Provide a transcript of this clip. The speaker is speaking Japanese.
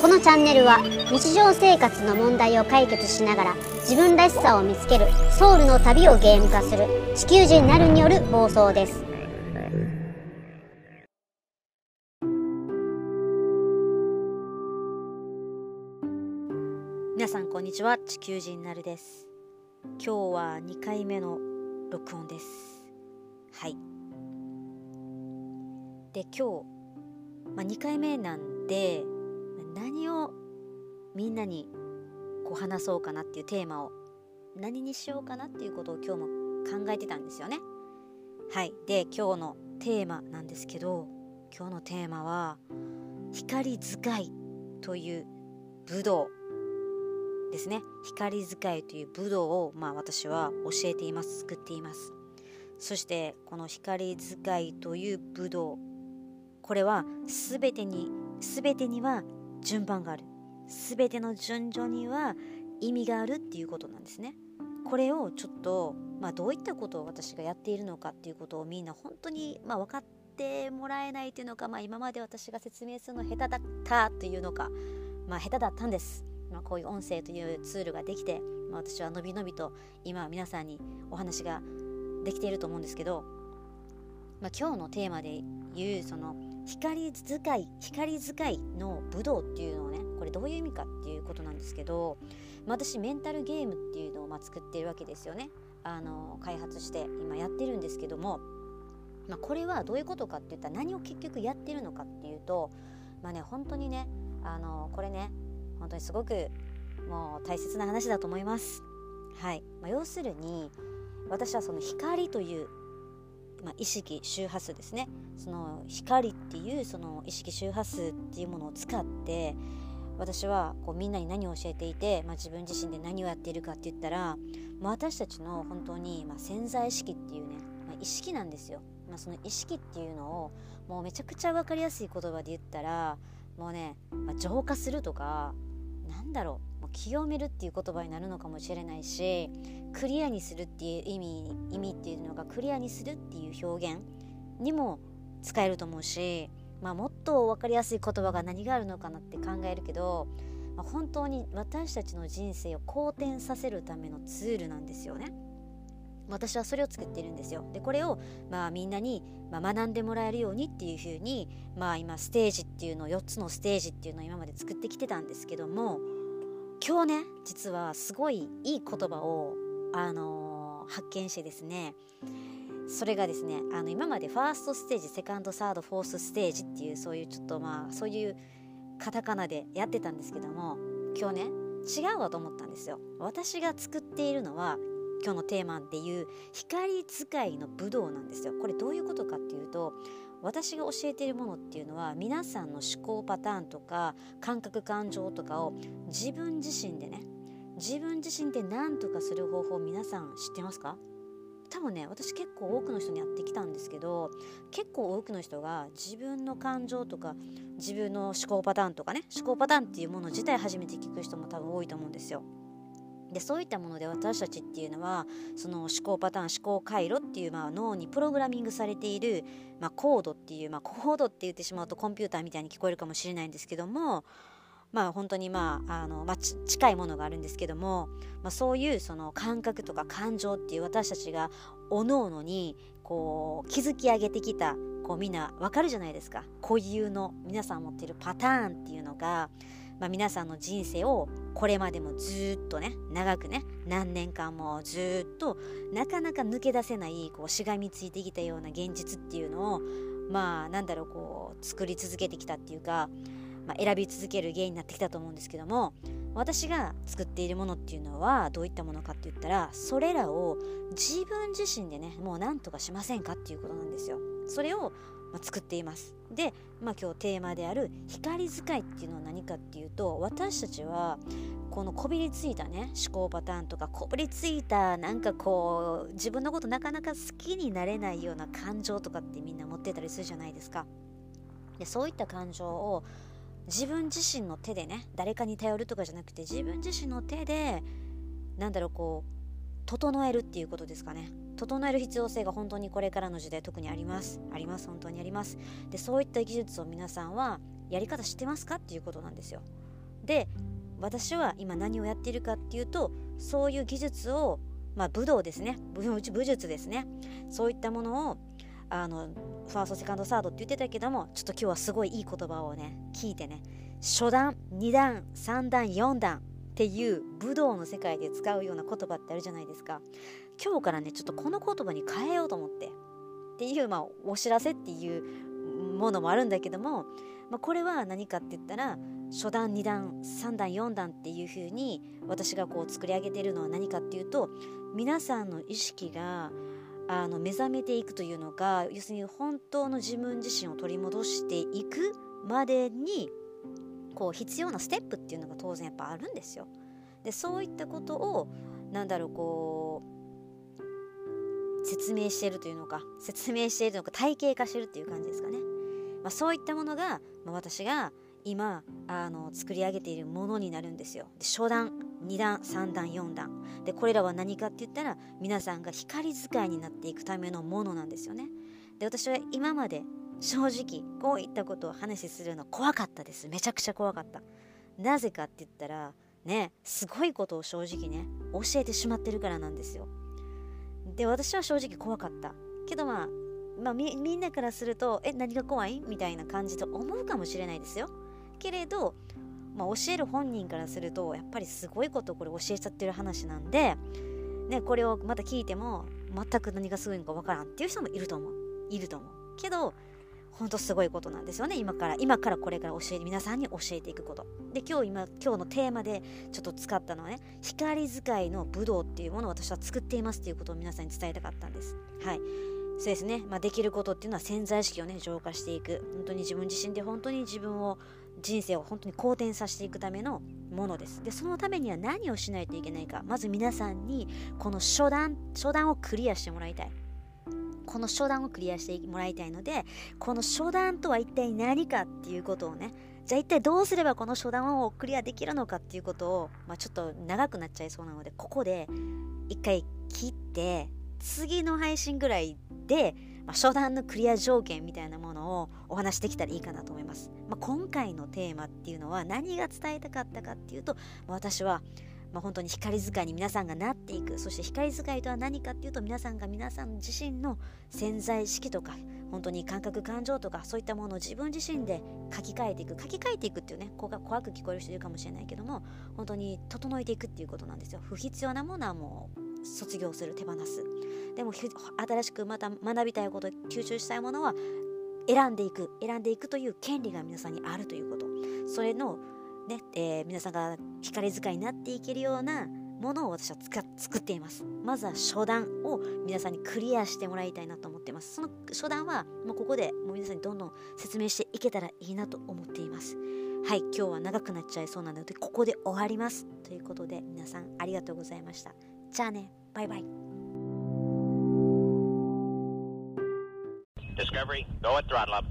このチャンネルは日常生活の問題を解決しながら自分らしさを見つけるソウルの旅をゲーム化する地球人なるによる放送です。皆さんこんにちは地球人なるです。今日は2回目の録音です。はい。で今日、まあ、2回目なんで何をみんなにこう話そうかなっていうテーマを何にしようかなっていうことを今日も考えてたんですよね。はい。で今日のテーマなんですけど今日のテーマは光使いという武道ですね。光使いという武道をまあ私は教えています作っています。そしてこの光使いという武道これは全てに全てには順番がある。全ての順序には意味があるっていうことなんですね。これをちょっと、まあ、どういったことを私がやっているのかっていうことをみんな本当に、まあ、分かってもらえないというのか、まあ、今まで私が説明するの下手だったというのか、まあ、下手だったんです、まあ、こういう音声というツールができて、まあ、私はのびのびと今皆さんにお話ができていると思うんですけど、まあ、今日のテーマで言うその光使い光使いの武道っていうのをねこれどういう意味かっていうことなんですけど、まあ、私メンタルゲームっていうのをまあ作ってるわけですよね。あの開発して今やってるんですけども、まあ、これはどういうことかって言ったら何を結局やってるのかっていうとまあね本当にねあのこれね本当にすごくもう大切な話だと思います。はい、まあ、要するに私はその光というまあ、意識周波数ですね。その光っていうその意識周波数っていうものを使って私はこうみんなに何を教えていて、まあ、自分自身で何をやっているかって言ったら、まあ、私たちの本当に、まあ、潜在意識っていうね、まあ、意識なんですよ、まあ、その意識っていうのをもうめちゃくちゃ分かりやすい言葉で言ったらもうね、まあ、浄化するとかなんだろう。清めるっていう言葉になるのかもしれないしクリアにするっていう意味意味っていうのがクリアにするっていう表現にも使えると思うし、まあ、もっと分かりやすい言葉が何があるのかなって考えるけど、まあ、本当に私たちの人生を好転させるためのツールなんですよね。私はそれを作っているんですよ。でこれを、まあ、みんなに、まあ、学んでもらえるようにっていうふうに、まあ、今ステージっていうのを4つのステージっていうのを今まで作ってきてたんですけども今日ね実はすごいいい言葉を、あのー、発見してですね。それがですねあの今までファーストステージセカンドサードフォースステージっていうそういうちょっとまあそういうカタカナでやってたんですけども今日ね違うわと思ったんですよ。私が作っているのは今日のテーマでいう光使いの武道なんですよ。これどういうことかっていうと私が教えているものっていうのは皆さんの思考パターンとか感覚感情とかを自分自身でね自分自身で何とかする方法を皆さん知ってますか？多分ね私結構多くの人にやってきたんですけど結構多くの人が自分の感情とか自分の思考パターンとかね思考パターンっていうもの自体初めて聞く人も多分多いと思うんですよ。でそういったもので私たちっていうのはその思考パターン思考回路っていうまあ脳にプログラミングされている、まあ、コードっていう、まあ、コードって言ってしまうとコンピューターみたいに聞こえるかもしれないんですけどもまあ本当にまああの、まあ、近いものがあるんですけども、まあ、そういうその感覚とか感情っていう私たちがおのおのにこう築き上げてきたこうみんなわかるじゃないですか。固有の皆さん持ってるパターンっていうのがまあ、皆さんの人生をこれまでもずっとね長くね何年間もずっとなかなか抜け出せないこうしがみついてきたような現実っていうのをまあなんだろうこう作り続けてきたっていうか、まあ、選び続ける原因になってきたと思うんですけども私が作っているものっていうのはどういったものかって言ったらそれらを自分自身でねもう何とかしませんかっていうことなんですよ。それをまあ、作っています。で、まあ、今日テーマである光使いっていうのは何かっていうと私たちはこのこびりついたね思考パターンとかこびりついたなんかこう自分のことなかなか好きになれないような感情とかってみんな持ってたりするじゃないですか。でそういった感情を自分自身の手でね誰かに頼るとかじゃなくて自分自身の手でなんだろうこう整えるっていうことですかね。整える必要性が本当にこれからの時代特にあります。あります。本当にあります。でそういった技術を皆さんはやり方知ってますかっていうことなんですよ。で私は今何をやっているかっていうとそういう技術をまあ武道ですね。武武術ですね。そういったものをあのファーストセカンドサードって言ってたけどもちょっと今日はすごいいい言葉をね聞いてね。初段2段3段4段っていう武道の世界で使うような言葉ってあるじゃないですか。今日からねちょっとこの言葉に変えようと思ってっていうまあお知らせっていうものもあるんだけども、まあ、これは何かって言ったら初段2段3段4段っていう風に私がこう作り上げてるのは何かっていうと皆さんの意識があの目覚めていくというのが要するに本当の自分自身を取り戻していくまでにこう必要なステップっていうのが当然やっぱあるんですよ。でそういったことをなんだろうこう説明しているというのか説明しているのか体系化しているっていう感じですかね。まあ、そういったものが、まあ、私が今あの作り上げているものになるんですよ。で初段2段3段4段でこれらは何かって言ったら皆さんが光使いになっていくためのものなんですよね。で私は今まで正直こういったことを話しするの怖かったですめちゃくちゃ怖かったなぜかって言ったらねすごいことを正直ね教えてしまってるからなんですよで私は正直怖かった。けどまあまあみみんなからするとえ何が怖い？みたいな感じと思うかもしれないですよ。けれど、まあ、教える本人からするとやっぱりすごいことをこれ教えちゃってる話なんで、ね、これをまた聞いても全く何がすごいのかわからんっていう人もいると思う。いると思う。けど本当すごいことなんですよね。今から今からこれから教え皆さんに教えていくこと。で今日今今日のテーマでちょっと使ったのはね光使いの武道っていうものを私は作っていますっていうことを皆さんに伝えたかったんです。はい。そうですね、まあ、できることっていうのは潜在意識をね浄化していく。本当に自分自身で本当に自分を人生を本当に好転させていくためのものです。でそのためには何をしないといけないか。まず皆さんにこの初段初段をクリアしてもらいたい。この初段をクリアしてもらいたいのでこの初段とは一体何かっていうことをねじゃあ一体どうすればこの初段をクリアできるのかっていうことを、まあ、ちょっと長くなっちゃいそうなのでここで一回切って次の配信ぐらいで、まあ、初段のクリア条件みたいなものをお話しできたらいいかなと思います、まあ、今回のテーマっていうのは何が伝えたかったかっていうと、私はまあ、本当に光使いに皆さんがなっていく。そして光使いとは何かっていうと皆さんが皆さん自身の潜在意識とか本当に感覚感情とかそういったものを自分自身で書き換えていく。書き換えていくっていうね怖く聞こえる人いるかもしれないけども本当に整えていくっていうことなんですよ。不必要なものはもう卒業する手放す。でも新しくまた学びたいこと吸収したいものは選んでいく。選んでいくという権利が皆さんにあるということ。それのね、えー、皆さんが光使いになっていけるようなものを私は作っています。まずは初段を皆さんにクリアしてもらいたいなと思っています。その初段はもうここでもう皆さんにどんどん説明していけたらいいなと思っています。はい、今日は長くなっちゃいそうなので、ここで終わります。ということで、皆さんありがとうございました。じゃあね、バイバイ。Discovery, go at throttle up.